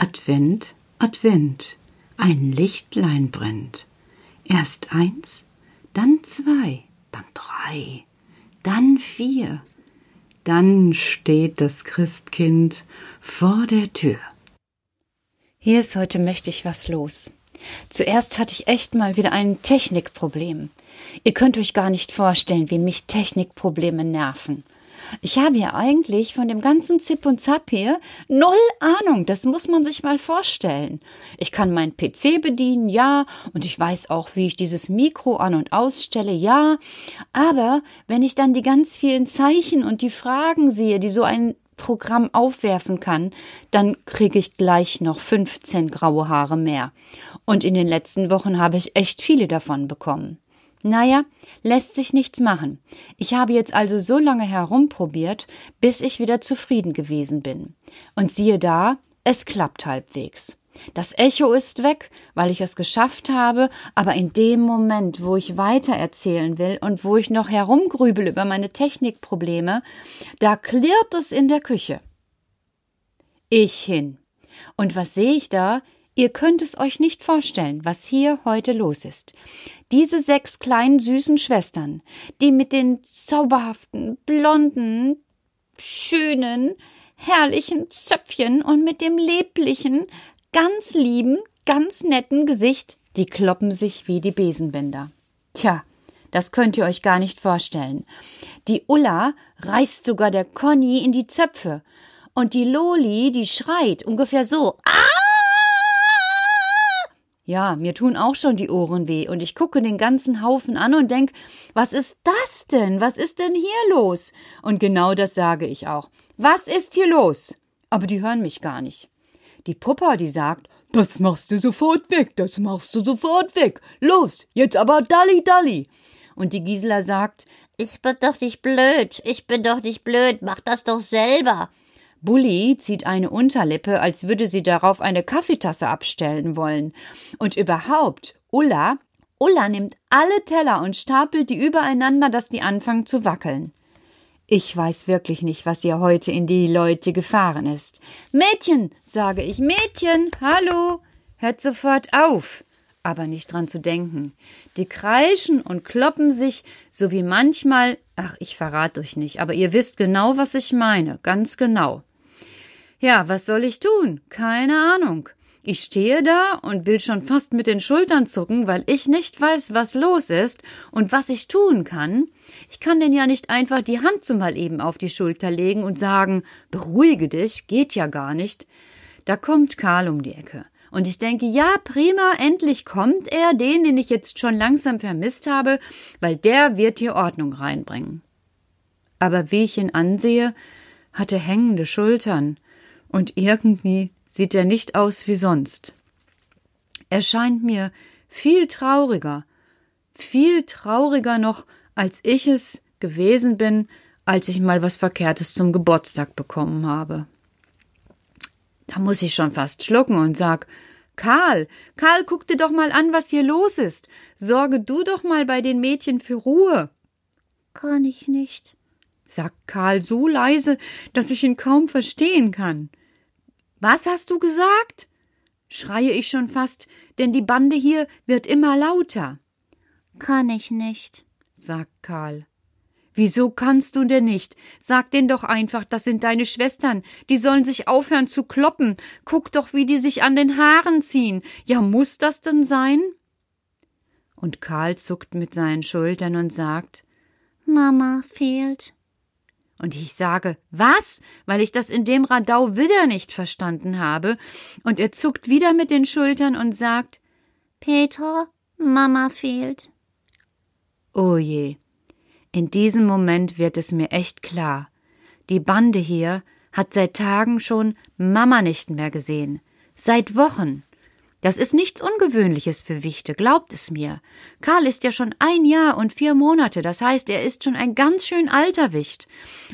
Advent, Advent, ein Lichtlein brennt. Erst eins, dann zwei, dann drei, dann vier. Dann steht das Christkind vor der Tür. Hier ist heute mächtig was los. Zuerst hatte ich echt mal wieder ein Technikproblem. Ihr könnt euch gar nicht vorstellen, wie mich Technikprobleme nerven. Ich habe ja eigentlich von dem ganzen Zip und Zap hier null Ahnung. Das muss man sich mal vorstellen. Ich kann meinen PC bedienen, ja, und ich weiß auch, wie ich dieses Mikro an und ausstelle, ja. Aber wenn ich dann die ganz vielen Zeichen und die Fragen sehe, die so ein Programm aufwerfen kann, dann kriege ich gleich noch 15 graue Haare mehr. Und in den letzten Wochen habe ich echt viele davon bekommen. Naja, lässt sich nichts machen. Ich habe jetzt also so lange herumprobiert, bis ich wieder zufrieden gewesen bin. Und siehe da, es klappt halbwegs. Das Echo ist weg, weil ich es geschafft habe, aber in dem Moment, wo ich weitererzählen will und wo ich noch herumgrübel über meine Technikprobleme, da klirrt es in der Küche. Ich hin. Und was sehe ich da? Ihr könnt es euch nicht vorstellen, was hier heute los ist. Diese sechs kleinen süßen Schwestern, die mit den zauberhaften, blonden, schönen, herrlichen Zöpfchen und mit dem leblichen, ganz lieben, ganz netten Gesicht, die kloppen sich wie die Besenbänder. Tja, das könnt ihr euch gar nicht vorstellen. Die Ulla reißt sogar der Conny in die Zöpfe. Und die Loli, die schreit ungefähr so. Ja, mir tun auch schon die Ohren weh und ich gucke den ganzen Haufen an und denk, was ist das denn? Was ist denn hier los? Und genau das sage ich auch. Was ist hier los? Aber die hören mich gar nicht. Die Puppa, die sagt, das machst du sofort weg, das machst du sofort weg. Los, jetzt aber Dalli Dalli. Und die Gisela sagt, ich bin doch nicht blöd, ich bin doch nicht blöd, mach das doch selber. Bully zieht eine Unterlippe, als würde sie darauf eine Kaffeetasse abstellen wollen. Und überhaupt, Ulla, Ulla nimmt alle Teller und stapelt die übereinander, dass die anfangen zu wackeln. Ich weiß wirklich nicht, was ihr heute in die Leute gefahren ist. Mädchen, sage ich, Mädchen, hallo, hört sofort auf. Aber nicht dran zu denken. Die kreischen und kloppen sich, so wie manchmal, ach, ich verrate euch nicht, aber ihr wisst genau, was ich meine, ganz genau. Ja, was soll ich tun? Keine Ahnung. Ich stehe da und will schon fast mit den Schultern zucken, weil ich nicht weiß, was los ist und was ich tun kann. Ich kann denn ja nicht einfach die Hand so mal eben auf die Schulter legen und sagen, beruhige dich, geht ja gar nicht. Da kommt Karl um die Ecke. Und ich denke, ja, prima, endlich kommt er, den, den ich jetzt schon langsam vermisst habe, weil der wird hier Ordnung reinbringen. Aber wie ich ihn ansehe, hat er hängende Schultern und irgendwie sieht er nicht aus wie sonst. Er scheint mir viel trauriger, viel trauriger noch, als ich es gewesen bin, als ich mal was Verkehrtes zum Geburtstag bekommen habe. Da muss ich schon fast schlucken und sag, Karl, Karl, guck dir doch mal an, was hier los ist. Sorge du doch mal bei den Mädchen für Ruhe. Kann ich nicht, sagt Karl so leise, dass ich ihn kaum verstehen kann. Was hast du gesagt? schreie ich schon fast, denn die Bande hier wird immer lauter. Kann ich nicht, sagt Karl. Wieso kannst du denn nicht? Sag denn doch einfach, das sind deine Schwestern, die sollen sich aufhören zu kloppen. Guck doch, wie die sich an den Haaren ziehen. Ja, muss das denn sein? Und Karl zuckt mit seinen Schultern und sagt Mama fehlt. Und ich sage, was? Weil ich das in dem Radau wieder nicht verstanden habe. Und er zuckt wieder mit den Schultern und sagt, Peter, Mama fehlt. Oh je. In diesem Moment wird es mir echt klar. Die Bande hier hat seit Tagen schon Mama nicht mehr gesehen. Seit Wochen. Das ist nichts Ungewöhnliches für Wichte, glaubt es mir. Karl ist ja schon ein Jahr und vier Monate, das heißt, er ist schon ein ganz schön alter Wicht.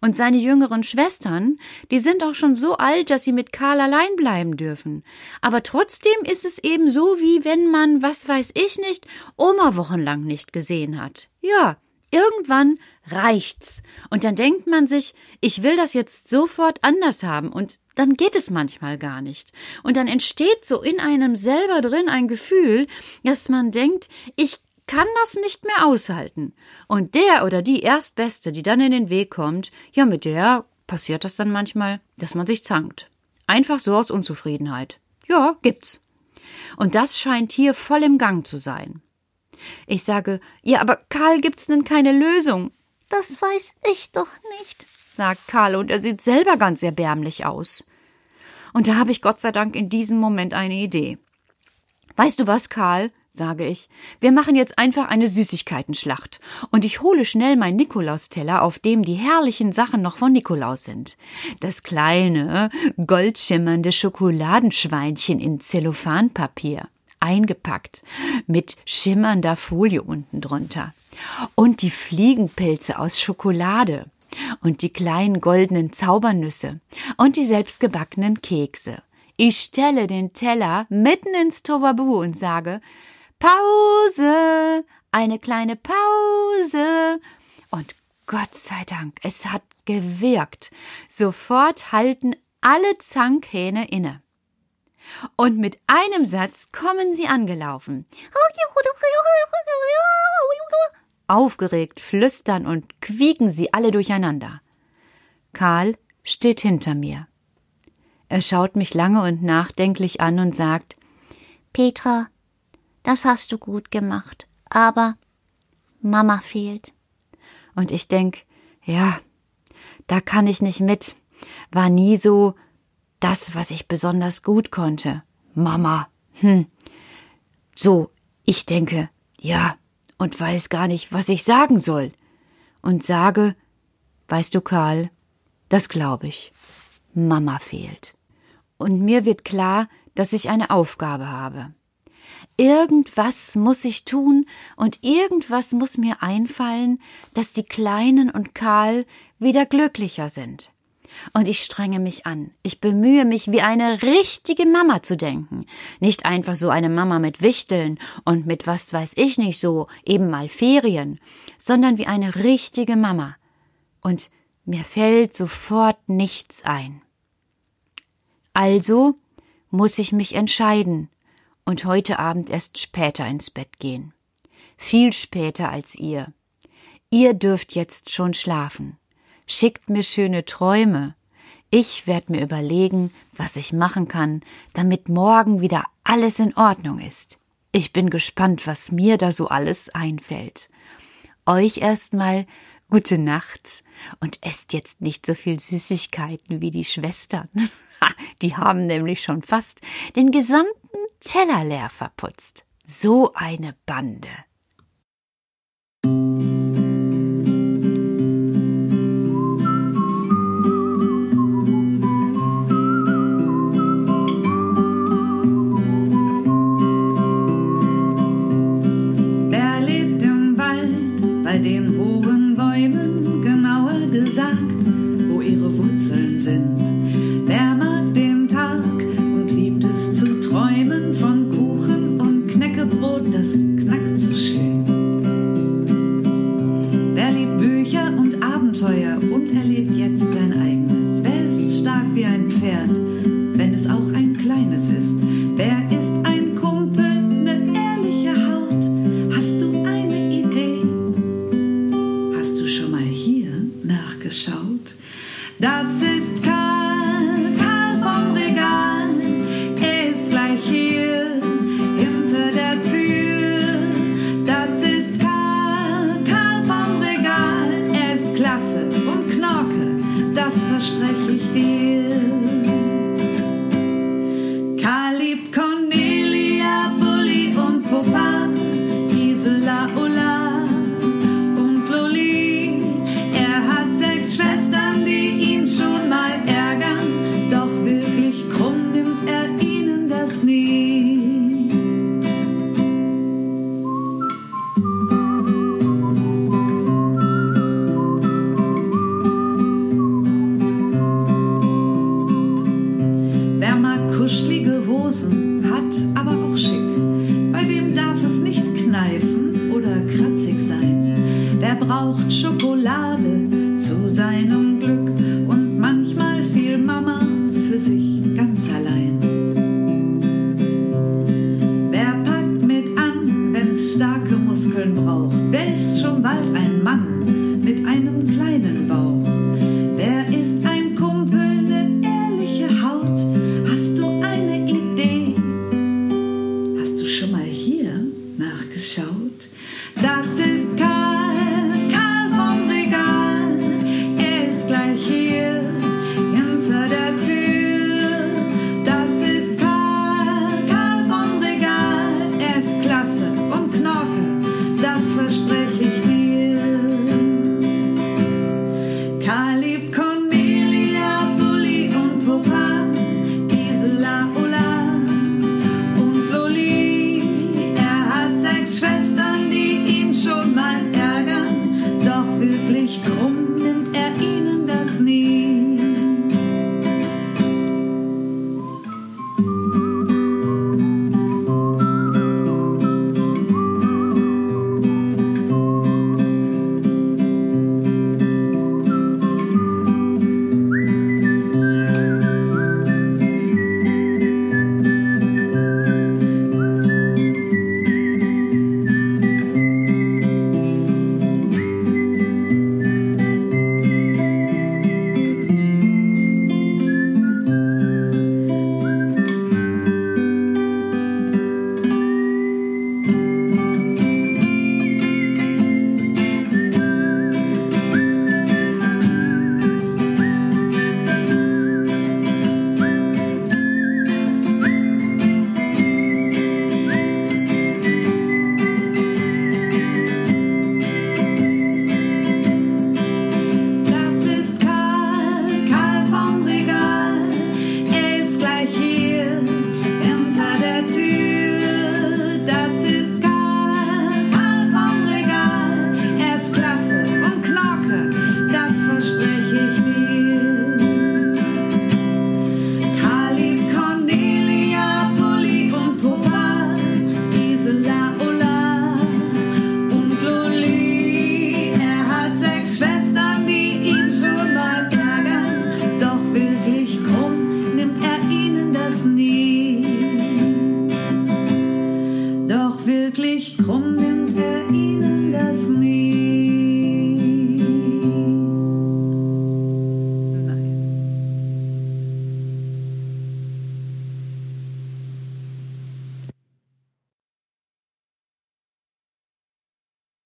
Und seine jüngeren Schwestern, die sind auch schon so alt, dass sie mit Karl allein bleiben dürfen. Aber trotzdem ist es eben so, wie wenn man, was weiß ich nicht, Oma wochenlang nicht gesehen hat. Ja, irgendwann reicht's. Und dann denkt man sich, ich will das jetzt sofort anders haben und dann geht es manchmal gar nicht. Und dann entsteht so in einem selber drin ein Gefühl, dass man denkt, ich kann das nicht mehr aushalten. Und der oder die Erstbeste, die dann in den Weg kommt, ja, mit der passiert das dann manchmal, dass man sich zankt. Einfach so aus Unzufriedenheit. Ja, gibt's. Und das scheint hier voll im Gang zu sein. Ich sage, ja, aber Karl, gibt's denn keine Lösung? Das weiß ich doch nicht, sagt Karl, und er sieht selber ganz erbärmlich aus. Und da habe ich Gott sei Dank in diesem Moment eine Idee. Weißt du was, Karl? sage ich. Wir machen jetzt einfach eine Süßigkeitenschlacht. Und ich hole schnell mein Nikolausteller, auf dem die herrlichen Sachen noch von Nikolaus sind. Das kleine, goldschimmernde Schokoladenschweinchen in Zellophanpapier, eingepackt, mit schimmernder Folie unten drunter. Und die Fliegenpilze aus Schokolade. Und die kleinen goldenen Zaubernüsse. Und die selbstgebackenen Kekse. Ich stelle den Teller mitten ins Tobabu und sage, Pause, eine kleine Pause. Und Gott sei Dank, es hat gewirkt. Sofort halten alle Zankhähne inne. Und mit einem Satz kommen sie angelaufen. Aufgeregt flüstern und quieken sie alle durcheinander. Karl steht hinter mir. Er schaut mich lange und nachdenklich an und sagt Petra, das hast du gut gemacht, aber Mama fehlt. Und ich denk, ja, da kann ich nicht mit. War nie so das, was ich besonders gut konnte. Mama, hm. So, ich denke, ja, und weiß gar nicht, was ich sagen soll. Und sage, weißt du, Karl, das glaube ich. Mama fehlt. Und mir wird klar, dass ich eine Aufgabe habe. Irgendwas muss ich tun und irgendwas muss mir einfallen, dass die Kleinen und Karl wieder glücklicher sind. Und ich strenge mich an. Ich bemühe mich, wie eine richtige Mama zu denken. Nicht einfach so eine Mama mit Wichteln und mit was weiß ich nicht so, eben mal Ferien, sondern wie eine richtige Mama. Und mir fällt sofort nichts ein. Also muss ich mich entscheiden und heute Abend erst später ins Bett gehen. Viel später als ihr. Ihr dürft jetzt schon schlafen. Schickt mir schöne Träume. Ich werde mir überlegen, was ich machen kann, damit morgen wieder alles in Ordnung ist. Ich bin gespannt, was mir da so alles einfällt. Euch erstmal gute Nacht und esst jetzt nicht so viel Süßigkeiten wie die Schwestern. die haben nämlich schon fast den gesamten Teller leer verputzt. So eine Bande.